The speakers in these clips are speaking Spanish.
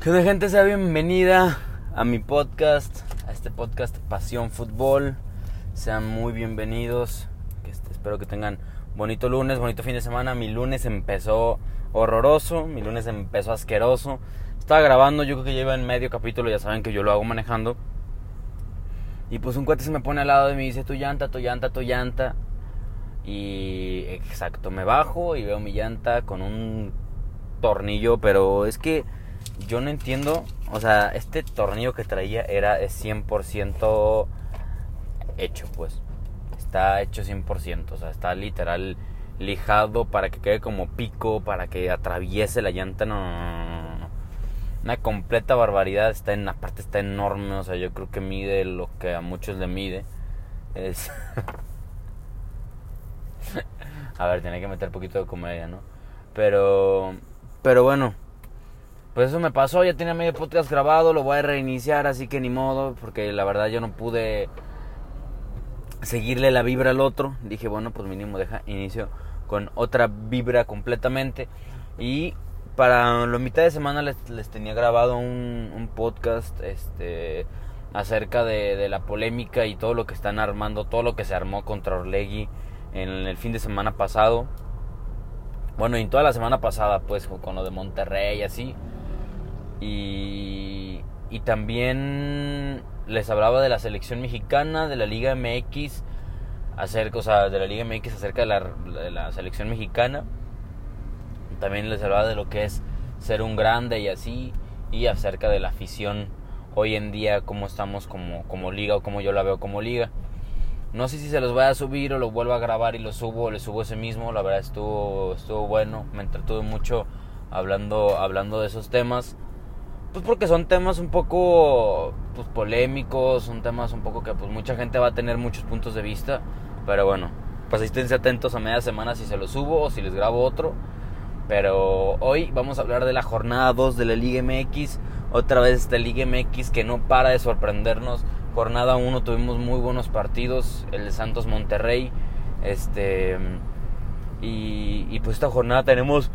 Que de gente sea bienvenida a mi podcast, a este podcast Pasión Fútbol. Sean muy bienvenidos. Este, espero que tengan bonito lunes, bonito fin de semana. Mi lunes empezó horroroso, mi lunes empezó asqueroso. Estaba grabando, yo creo que lleva en medio capítulo, ya saben que yo lo hago manejando. Y pues un cuate se me pone al lado y me dice, tu llanta, tu llanta, tu llanta. Y exacto, me bajo y veo mi llanta con un tornillo, pero es que yo no entiendo, o sea, este tornillo que traía era 100% hecho, pues. Está hecho 100%, o sea, está literal lijado para que quede como pico, para que atraviese la llanta, no, no, no, Una completa barbaridad, está en, aparte está enorme, o sea, yo creo que mide lo que a muchos le mide. Es... a ver, tiene que meter poquito de comedia, ¿no? Pero, pero bueno, pues eso me pasó, ya tenía medio podcast grabado, lo voy a reiniciar, así que ni modo, porque la verdad yo no pude seguirle la vibra al otro. Dije, bueno, pues mínimo deja inicio con otra vibra completamente. Y para la mitad de semana les, tenía grabado un, podcast este, acerca de, la polémica y todo lo que están armando, todo lo que se armó contra Orlegui en el fin de semana pasado. Bueno, y toda la semana pasada, pues, con lo de Monterrey y así. Y, y también les hablaba de la selección mexicana, de la Liga MX, acerca, o sea, de la Liga MX acerca de la, la selección mexicana. También les hablaba de lo que es ser un grande y así, y acerca de la afición hoy en día, cómo estamos como, como liga o cómo yo la veo como liga. No sé si se los voy a subir o lo vuelvo a grabar y lo subo o le subo ese mismo. La verdad estuvo, estuvo bueno. Me entretuve mucho hablando, hablando de esos temas. Pues porque son temas un poco pues, polémicos, son temas un poco que pues mucha gente va a tener muchos puntos de vista, pero bueno, pues esténse atentos a media semana si se lo subo o si les grabo otro. Pero hoy vamos a hablar de la jornada 2 de la Liga MX, otra vez esta Liga MX que no para de sorprendernos. Jornada 1 tuvimos muy buenos partidos, el de Santos Monterrey, este y, y pues esta jornada tenemos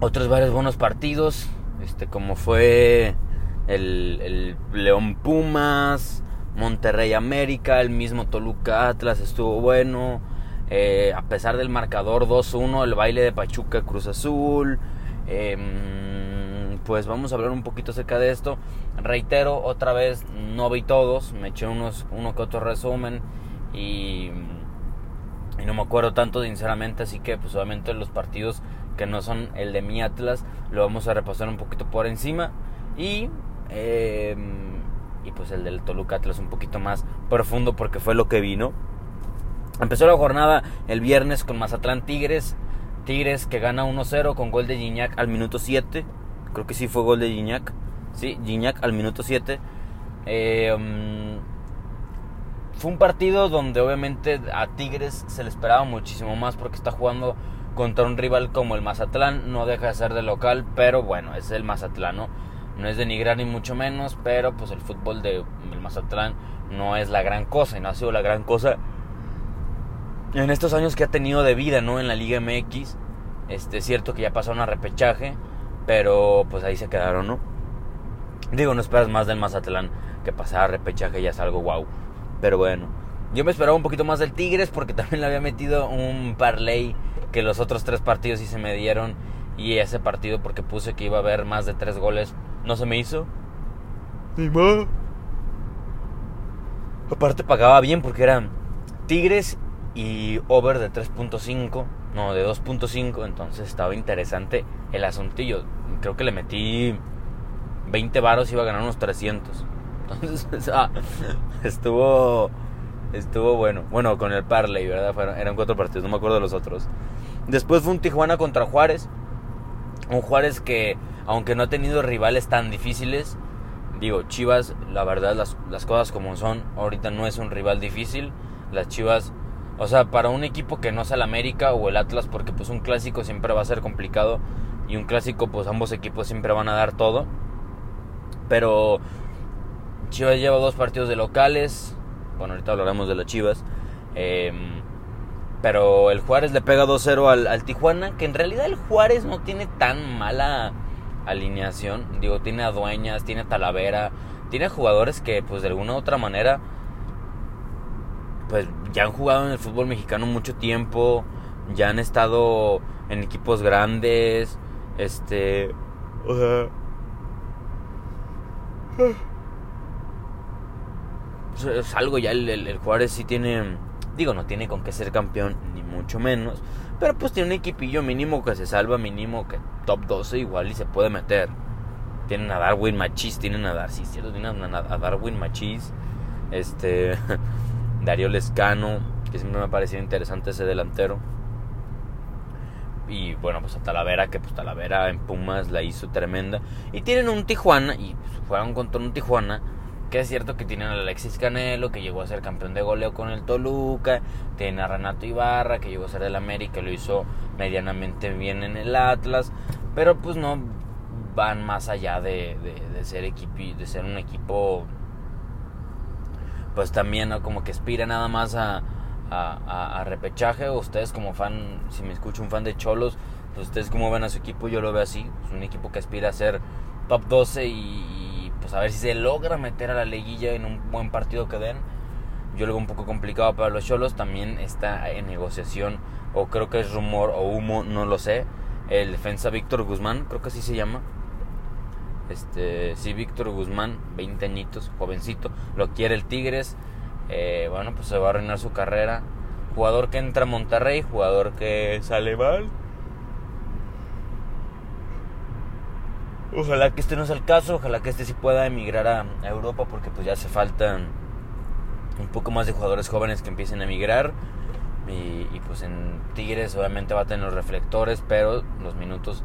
otros varios buenos partidos, este como fue el, León Pumas, Monterrey América, el mismo Toluca Atlas estuvo bueno, eh, a pesar del marcador 2-1, el baile de Pachuca Cruz Azul, em, pues vamos a hablar un poquito acerca de esto. Reitero, otra vez no vi todos, me eché unos, uno que otro resumen y, y no me acuerdo tanto sinceramente, así que pues obviamente los partidos que no son el de mi Atlas, lo vamos a repasar un poquito por encima. Y, em, y pues el del Toluca Atlas un poquito más profundo porque fue lo que vino. Empezó la jornada el viernes con Mazatlán Tigres. Tigres que gana 1-0 con gol de Gignac al minuto 7. Creo que sí fue gol de Gignac. Sí, Gignac al minuto 7. Em, fue un partido donde obviamente a Tigres se le esperaba muchísimo más porque está jugando contra un rival como el Mazatlán. No deja de ser de local, pero bueno, es el Mazatlán, ¿no? No es denigrar ni mucho menos, pero pues el fútbol del Mazatlán no es la gran cosa y no ha sido la gran cosa en estos años que ha tenido de vida, ¿no? En la Liga MX. Este, es cierto que ya pasaron a repechaje, pero pues ahí se quedaron, ¿no? Digo, no esperas más del Mazatlán que pasar a repechaje ya es algo wow. Pero bueno, yo me esperaba un poquito más del Tigres porque también le había metido un parlay que los otros tres partidos sí se me dieron y ese partido porque puse que iba a haber más de tres goles no se me hizo. Ni más. Aparte pagaba bien porque eran Tigres y over de 3.5, no, de 2.5, entonces estaba interesante el asuntillo. Creo que le metí 20 varos y iba a ganar unos 300. Entonces, ah, estuvo estuvo bueno. Bueno, con el Parley, ¿verdad? Fueron, eran cuatro partidos, no me acuerdo de los otros. Después fue un Tijuana contra Juárez. Un Juárez que, aunque no ha tenido rivales tan difíciles, digo, Chivas, la verdad, las, las cosas como son, ahorita no es un rival difícil. Las Chivas, o sea, para un equipo que no sea el América o el Atlas, porque pues un clásico siempre va a ser complicado. Y un clásico, pues ambos equipos siempre van a dar todo. Pero Chivas lleva dos partidos de locales, bueno, ahorita hablaremos de las Chivas. Em, pero el Juárez le pega 2-0 al, Tijuana, que en realidad el Juárez no tiene tan mala alineación. Digo, tiene a Dueñas, tiene a Talavera, tiene jugadores que pues de alguna u otra manera pues ya han jugado en el fútbol mexicano mucho tiempo, ya han estado en equipos grandes, este, o sea, es algo ya el, Juárez sí tiene, digo, no tiene con qué ser campeón, ni mucho menos, pero pues tiene un equipillo mínimo que se salva, mínimo que top 12 igual y se puede meter. Tienen a Darwin Machis, tienen a Dar, sí, tienen a Darwin Machis, este, Darío Lescano, que siempre me ha parecido interesante ese delantero. Y bueno, pues a Talavera, que pues Talavera en Pumas la hizo tremenda. Y tienen un Tijuana, y pues, juegan contra un Tijuana, que es cierto que tienen a Alexis Canelo, que llegó a ser campeón de goleo con el Toluca. Tienen a Renato Ibarra, que llegó a ser del América, lo hizo medianamente bien en el Atlas. Pero pues no van más allá de, de, ser, equipo, de ser un equipo pues también ¿no? como que aspira nada más a, a, repechaje. Ustedes como fan, si me escucho un fan de Cholos, pues ustedes como ven a su equipo, yo lo veo así. Es un equipo que aspira a ser top 12 y, pues a ver si se logra meter a la liguilla en un buen partido que den. Yo lo veo un poco complicado para los Cholos. También está en negociación, o creo que es rumor o humo, no lo sé. El defensa Víctor Guzmán, creo que así se llama este, sí, Víctor Guzmán, 20 añitos, jovencito, lo quiere el Tigres. Eh, bueno, pues se va a arruinar su carrera. Jugador que entra a Monterrey, jugador que sale mal. Ojalá que este no sea el caso, ojalá que este sí pueda emigrar a, Europa porque pues ya hace falta un poco más de jugadores jóvenes que empiecen a emigrar. Y, pues en Tigres obviamente va a tener los reflectores, pero los minutos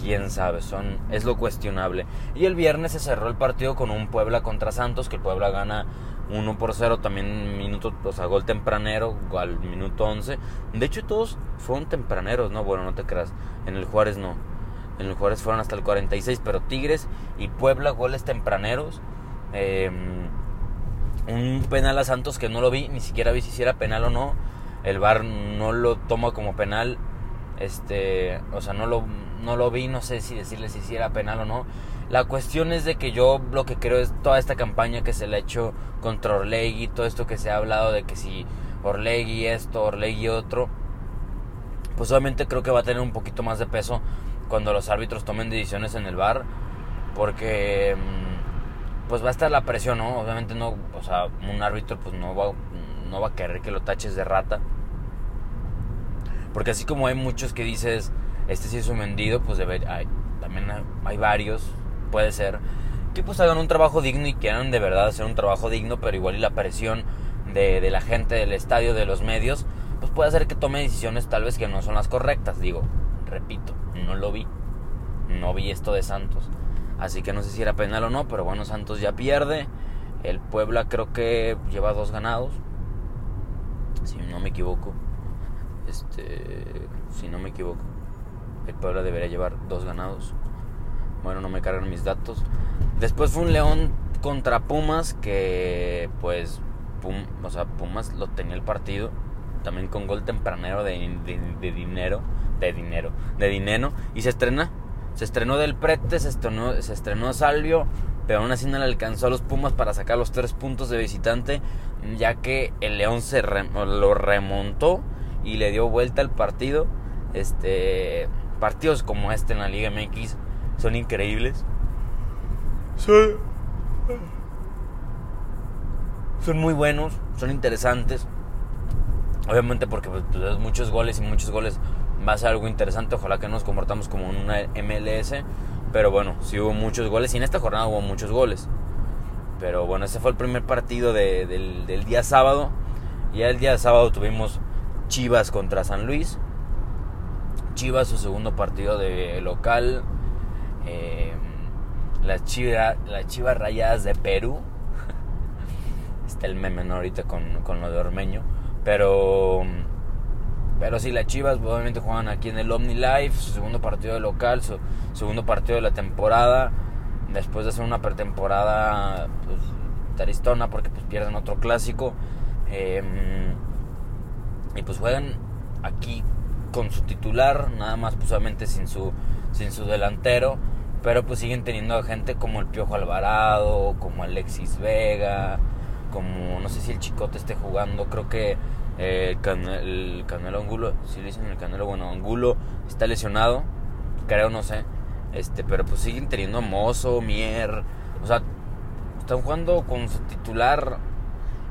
quién sabe, son, es lo cuestionable. Y el viernes se cerró el partido con un Puebla contra Santos, que el Puebla gana 1 por 0, también minuto, o sea, gol tempranero al minuto 11. De hecho, todos fueron tempraneros, ¿no? Bueno, no te creas, en el Juárez no. En el Juárez fueron hasta el 46, pero Tigres y Puebla goles tempraneros. Em, un penal a Santos que no lo vi, ni siquiera vi si era penal o no. El VAR no lo toma como penal. Este, o sea, no lo no lo vi, no sé si decirles si era penal o no. La cuestión es de que yo lo que creo es toda esta campaña que se le ha hecho contra Orlegui, todo esto que se ha hablado de que si Orlegui esto, Orlegui otro, pues obviamente creo que va a tener un poquito más de peso cuando los árbitros tomen decisiones en el bar, porque mm, pues va a estar la presión, ¿no? Obviamente no, o sea, un árbitro pues no va, no va a querer que lo taches de rata. Porque así como hay muchos que dices, este sí es un vendido, pues debe, hay, también hay varios, puede ser, que pues hagan un trabajo digno y quieran de verdad hacer un trabajo digno, pero igual y la presión de, de la gente del estadio, de los medios, pues puede hacer que tome decisiones tal vez que no son las correctas. Digo, repito, no lo vi, no vi esto de Santos. Así que no sé si era penal o no, pero bueno, Santos ya pierde. El Puebla creo que lleva dos ganados, si no me equivoco. Este, si no me equivoco. El Puebla debería llevar dos ganados. Bueno, no me cargan mis datos. Después fue un León contra Pumas que pues o sea, Pumas lo tenía el partido también con gol tempranero de, dinero, de dinero, de dinero y se estrena, se estrenó del Prete, se estrenó, se estrenó Salvio, pero aún así no le alcanzó a los Pumas para sacar los tres puntos de visitante, ya que el León se lo remontó y le dio vuelta al partido. Este, partidos como este en la Liga MX son increíbles. Son, son muy buenos, son interesantes. Obviamente porque pues muchos goles y muchos goles va a ser algo interesante. Ojalá que nos comportamos como en una MLS. Pero bueno, sí hubo muchos goles y en esta jornada hubo muchos goles. Pero bueno, ese fue el primer partido del, día sábado. Y el día sábado tuvimos Chivas contra San Luis. Chivas su segundo partido de local. Eh, las, Chivas, las Chivas Rayadas de Perú. Está el meme ahorita con, lo de Ormeño. Pero, pero sí, las Chivas obviamente juegan aquí en el Omni Life. Su segundo partido de local, su segundo partido de la temporada. Después de hacer una pretemporada pues, taristona porque pues, pierden otro clásico. Em, y pues juegan aquí con su titular, nada más pues sin su, sin su delantero. Pero pues siguen teniendo a gente como el Piojo Alvarado, como Alexis Vega, como no sé si el Chicote esté jugando, creo que eh, el Canelo Angulo, si le dicen el Canelo, bueno, Angulo está lesionado, creo, no sé. Este, pero pues siguen teniendo Mozo, Mier, o sea, están jugando con su titular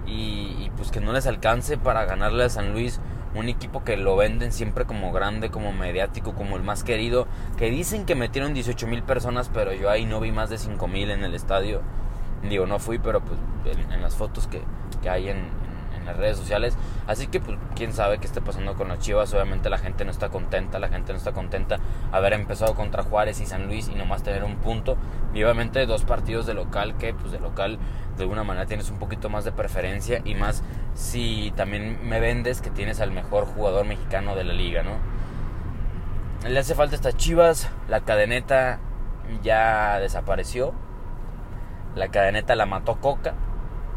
y, pues que no les alcance para ganarle a San Luis, un equipo que lo venden siempre como grande, como mediático, como el más querido, que dicen que metieron 18 mil personas, pero yo ahí no vi más de 5 mil en el estadio. Digo, no fui, pero pues en, las fotos que, que hay en, en las redes sociales. Así que, pues, quién sabe qué está pasando con las Chivas. Obviamente la gente no está contenta, la gente no está contenta haber empezado contra Juárez y San Luis y nomás tener un punto. Y obviamente dos partidos de local que, pues, de local de alguna manera tienes un poquito más de preferencia y más si también me vendes que tienes al mejor jugador mexicano de la liga, ¿no? Le hace falta estas Chivas, la cadeneta ya desapareció. La cadeneta la mató Coca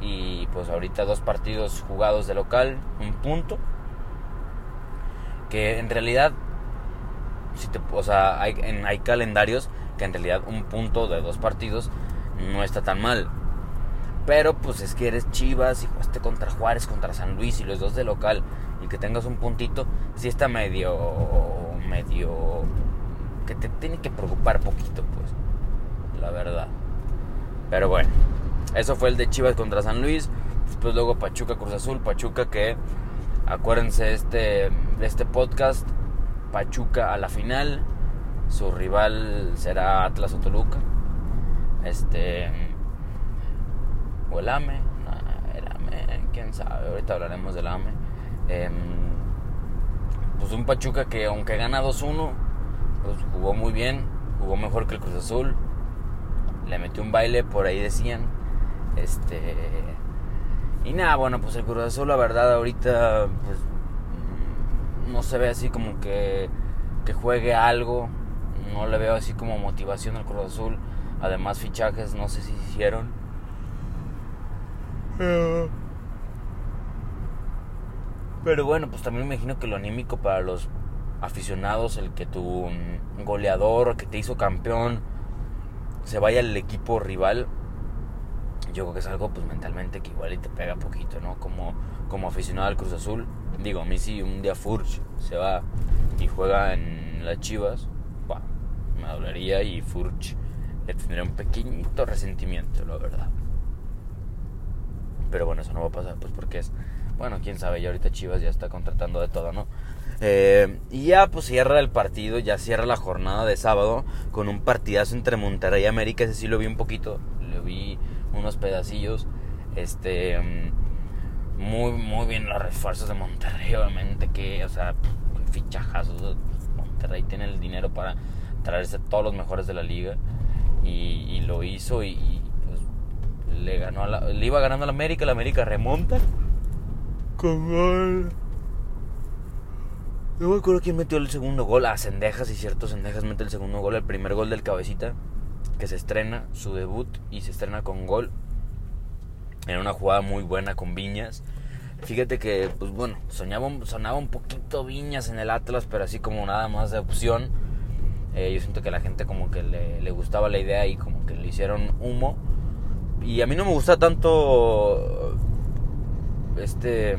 y pues ahorita dos partidos jugados de local, un punto. Que en realidad, si te, o sea, hay, en, hay calendarios que en realidad un punto de dos partidos no está tan mal. Pero pues es que eres Chivas y jugaste contra Juárez, contra San Luis y los dos de local y que tengas un puntito, sí está medio, medio, que te tiene que preocupar poquito, pues, la verdad. Pero bueno. Eso fue el de Chivas contra San Luis. Después luego Pachuca Cruz Azul. Pachuca que, acuérdense este, de este podcast, Pachuca a la final. Su rival será Atlas o Toluca. Este. O el AME. el AME, quién sabe. Ahorita hablaremos del AME. Em, pues un Pachuca que aunque gana 2-1, pues jugó muy bien. Jugó mejor que el Cruz Azul. Le metió un baile, por ahí decían. Este. Y nada, bueno, pues el Cruz Azul, la verdad, ahorita, pues. No se ve así como que. Que juegue algo. No le veo así como motivación al Cruz Azul. Además, fichajes, no sé si se hicieron. Pero bueno, pues también me imagino que lo anímico para los aficionados, el que tu goleador que te hizo campeón se vaya al equipo rival, yo creo que es algo pues mentalmente que igual y te pega poquito, ¿no? Como, como aficionado al Cruz Azul, digo, a mí si un día Furch se va y juega en las Chivas, bah, me dolería y Furch le tendría un pequeñito resentimiento, la verdad. Pero bueno, eso no va a pasar, pues porque es, bueno, quién sabe, ya ahorita Chivas ya está contratando de todo, ¿no? Eh, y ya pues cierra el partido, ya cierra la jornada de sábado con un partidazo entre Monterrey y América, ese sí lo vi un poquito, lo vi unos pedacillos. Este. Muy, muy bien los refuerzos de Monterrey, obviamente. Que, o sea, fichajazos. Monterrey tiene el dinero para traerse todos los mejores de la liga. Y, lo hizo y, pues, le ganó a la, iba ganando a la América. La América remonta. Con gol. No me acuerdo quién metió el segundo gol. A Cendejas, y cierto, Cendejas mete el segundo gol. El primer gol del cabecita que se estrena su debut y se estrena con gol en una jugada muy buena con Viñas. Fíjate que, pues bueno, soñaba, sonaba un poquito Viñas en el Atlas, pero así como nada más de opción. Eh, yo siento que la gente como que le, gustaba la idea y como que le hicieron humo. Y a mí no me gusta tanto este,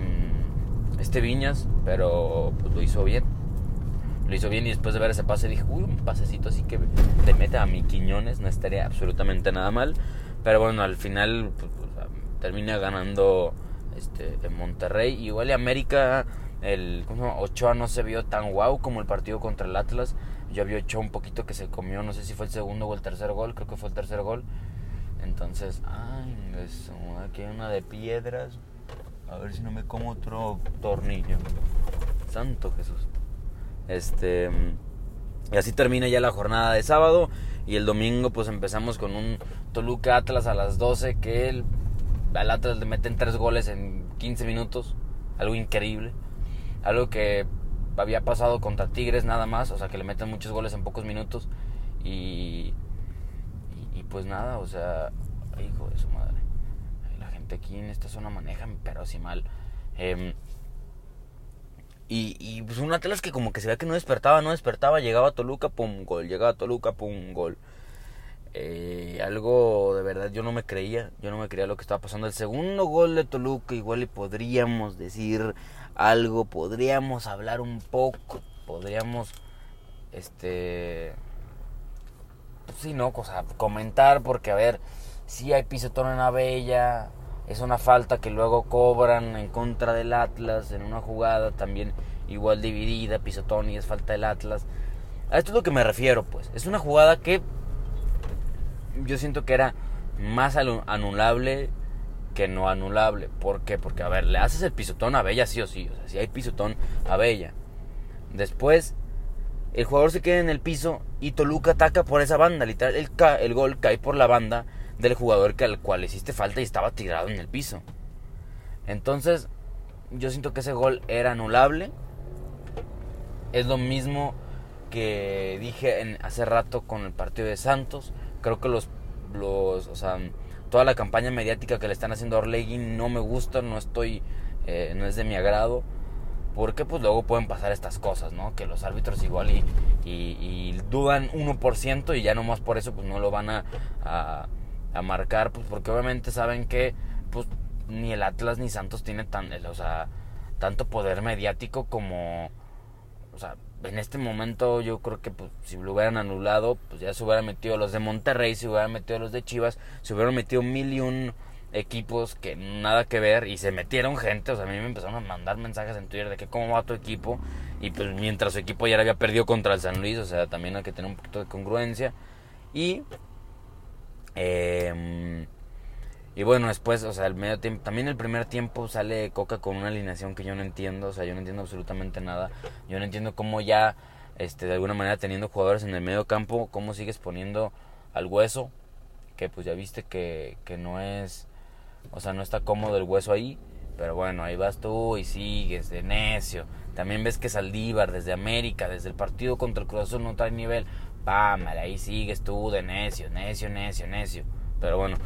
este Viñas, pero pues lo hizo bien lo hizo bien y después de ver ese pase dije, uy, un pasecito así que le meta a mi Quiñones no estaría absolutamente nada mal. Pero bueno, al final pues, pues, termina ganando este, en Monterrey. Igual y América, el Ochoa no se vio tan guau como el partido contra el Atlas. Yo había Ochoa un poquito que se comió, no sé si fue el segundo o el tercer gol, creo que fue el tercer gol. Entonces, ay, eso, aquí hay una de piedras. A ver si no me como otro tornillo. Santo Jesús. Este, y así termina ya la jornada de sábado. Y el domingo pues empezamos con un Toluca Atlas a las 12 que el, al Atlas le meten tres goles en 15 minutos. Algo increíble. Algo que había pasado contra Tigres nada más. O sea que le meten muchos goles en pocos minutos. Y, y, pues nada, o sea, hijo de su madre. La gente aquí en esta zona maneja pero así mal. Eh, y, y pues un Atlas que como que se veía que no despertaba, no despertaba, llegaba a Toluca, pum, gol, llegaba a Toluca, pum, gol. eh, algo de verdad yo no me creía, yo no me creía lo que estaba pasando. El segundo gol de Toluca igual y podríamos decir algo, podríamos hablar un poco, podríamos, este, sí, no, cosa, comentar porque a ver, si hay pisotón en la bella, es una falta que luego cobran en contra del Atlas en una jugada también igual dividida, pisotón y es falta del Atlas. A esto es lo que me refiero, pues. Es una jugada que yo siento que era más anulable que no anulable. ¿Por qué? Porque, a ver, le haces el pisotón a Bella sí o sí. O sea, si hay pisotón a Bella. Después, el jugador se queda en el piso y Toluca ataca por esa banda. Literal, el, el gol cae por la banda del jugador que al cual hiciste falta y estaba tirado en el piso. Entonces, yo siento que ese gol era anulable. Es lo mismo que dije en, hace rato con el partido de Santos. Creo que los, los, o sea, toda la campaña mediática que le están haciendo a Orlegui no me gusta, no estoy, eh, no es de mi agrado. Porque pues luego pueden pasar estas cosas, ¿no? Que los árbitros igual y, y, dudan 1% y ya nomás por eso pues no lo van a marcar, pues porque obviamente saben que pues ni el Atlas ni Santos tiene tan, o sea, tanto poder mediático como, o sea, en este momento yo creo que pues, si lo hubieran anulado, pues ya se hubieran metido los de Monterrey, se hubieran metido los de Chivas, se hubieran metido mil y un equipos que nada que ver y se metieron gente, o sea, a mí me empezaron a mandar mensajes en Twitter de que cómo va tu equipo y pues mientras su equipo ya había perdido contra el San Luis, o sea, también hay que tener un poquito de congruencia y eh, y bueno, después, o sea, el medio tiempo, también el primer tiempo sale Coca con una alineación que yo no entiendo, o sea, yo no entiendo absolutamente nada. Yo no entiendo cómo ya, este, de alguna manera teniendo jugadores en el medio campo, cómo sigues poniendo al hueso, que pues ya viste que, que no es, o sea, no está cómodo el hueso ahí. Pero bueno, ahí vas tú y sigues de necio. También ves que Saldívar desde América, desde el partido contra el Cruz Azul no trae nivel. Ahí sigues tú de necio, necio, necio, necio. Pero bueno,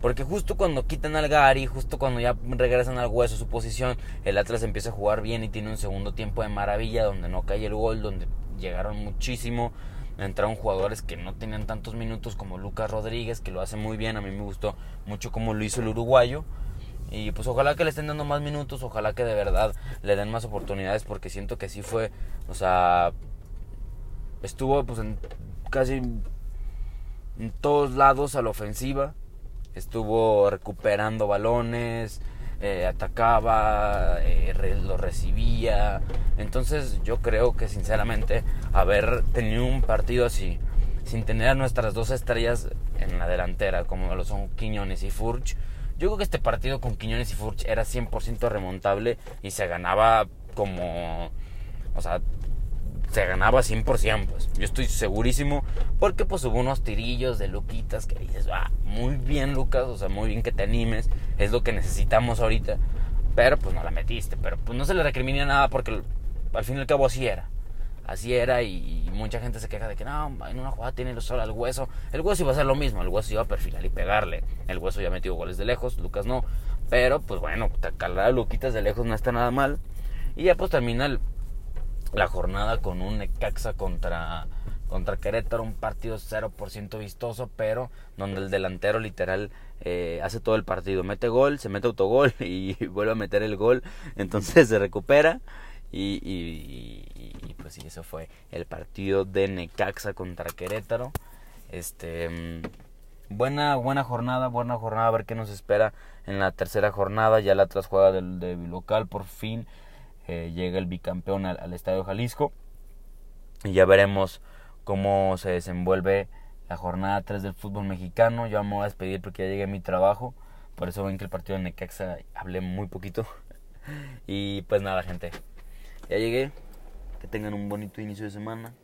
porque justo cuando quitan al Gary, justo cuando ya regresan al hueso su posición, el Atlas empieza a jugar bien y tiene un segundo tiempo de maravilla donde no cae el gol, donde llegaron muchísimo. Entraron jugadores que no tenían tantos minutos como Lucas Rodríguez, que lo hace muy bien. A mí me gustó mucho como lo hizo el uruguayo. Y pues ojalá que le estén dando más minutos, ojalá que de verdad le den más oportunidades, porque siento que sí fue, o sea, estuvo pues en casi en todos lados a la ofensiva estuvo recuperando balones, eh, atacaba, eh, lo recibía. Entonces yo creo que sinceramente haber tenido un partido así, sin tener a nuestras dos estrellas en la delantera, como lo son Quiñones y Furch, yo creo que este partido con Quiñones y Furch era 100% remontable y se ganaba como... O sea, se ganaba 100%, pues. Yo estoy segurísimo porque pues hubo unos tirillos de Luquitas que dices, ah, muy bien Lucas, o sea, muy bien que te animes, es lo que necesitamos ahorita. Pero pues no la metiste, pero pues no se le recrimina nada porque al fin y al cabo así era. Así era y, mucha gente se queja de que no, en una jugada tiene solo al hueso. El hueso iba a ser lo mismo, el hueso iba a perfilar y pegarle. El hueso ya metió goles de lejos, Lucas no. Pero pues bueno, calar a Luquitas de lejos no está nada mal. Y ya pues termina el, la jornada con un Necaxa contra, contra Querétaro, un partido 0% vistoso, pero donde el delantero literal eh, hace todo el partido, mete gol, se mete autogol y vuelve a meter el gol, entonces se recupera y, y, pues sí, eso fue el partido de Necaxa contra Querétaro. Este mm, buena buena jornada, buena jornada, a ver qué nos espera en la tercera jornada, ya la tras juega del local por fin eh, llega el bicampeón al, Estadio Jalisco. Y ya veremos cómo se desenvuelve la jornada 3 del fútbol mexicano. Yo me voy a despedir porque ya llegué a mi trabajo. Por eso ven que el partido de Necaxa hablé muy poquito. y pues nada, gente. Ya llegué. Que tengan un bonito inicio de semana.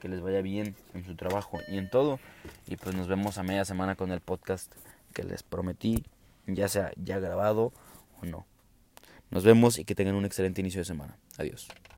Que les vaya bien en su trabajo y en todo. Y pues nos vemos a media semana con el podcast que les prometí. Ya sea ya grabado o no. Nos vemos y que tengan un excelente inicio de semana. Adiós.